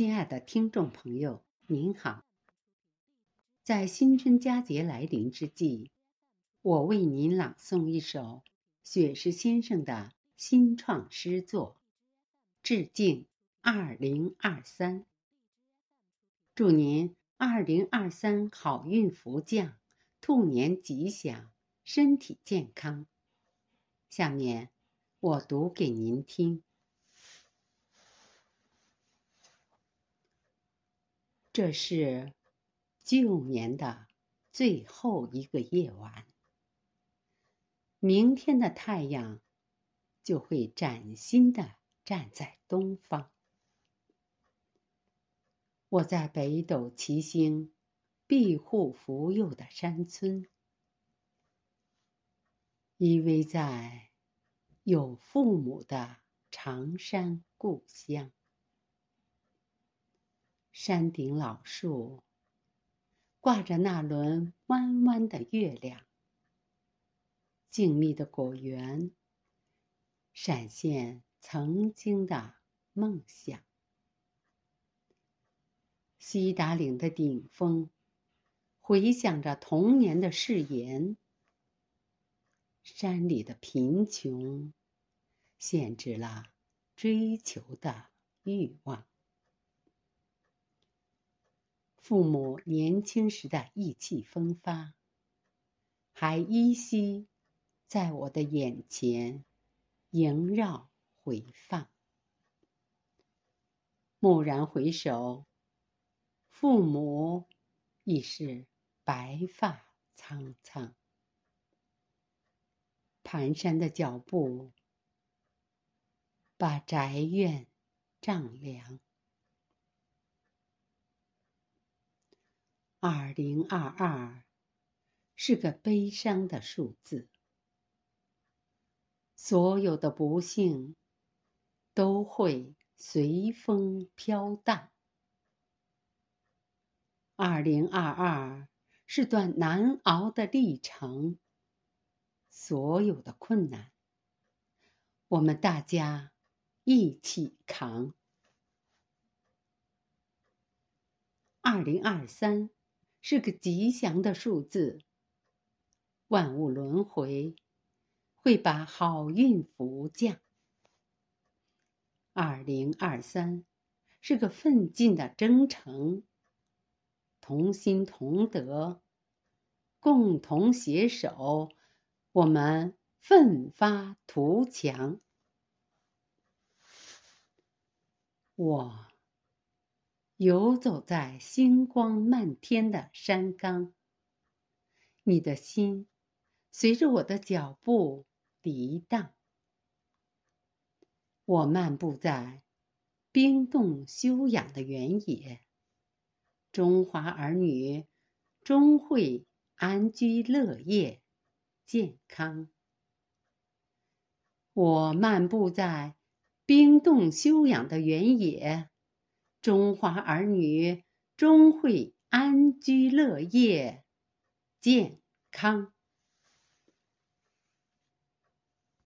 亲爱的听众朋友，您好。在新春佳节来临之际，我为您朗诵一首雪石先生的新创诗作，致敬二零二三。祝您二零二三好运福降，兔年吉祥，身体健康。下面我读给您听。这是旧年的最后一个夜晚，明天的太阳就会崭新的站在东方。我在北斗七星庇护福佑的山村，依偎在有父母的长山故乡。山顶老树挂着那轮弯弯的月亮，静谧的果园闪现曾经的梦想。西达岭的顶峰回响着童年的誓言，山里的贫穷限制了追求的欲望。父母年轻时的意气风发，还依稀在我的眼前萦绕回放。蓦然回首，父母已是白发苍苍。蹒跚的脚步，把宅院丈量。二零二二是个悲伤的数字，所有的不幸都会随风飘荡。二零二二是段难熬的历程，所有的困难，我们大家一起扛。二零二三。是个吉祥的数字。万物轮回，会把好运福降。二零二三是个奋进的征程。同心同德，共同携手，我们奋发图强。我。游走在星光漫天的山岗，你的心随着我的脚步涤荡。我漫步在冰冻休养的原野，中华儿女终会安居乐业、健康。我漫步在冰冻休养的原野。中华儿女终会安居乐业、健康。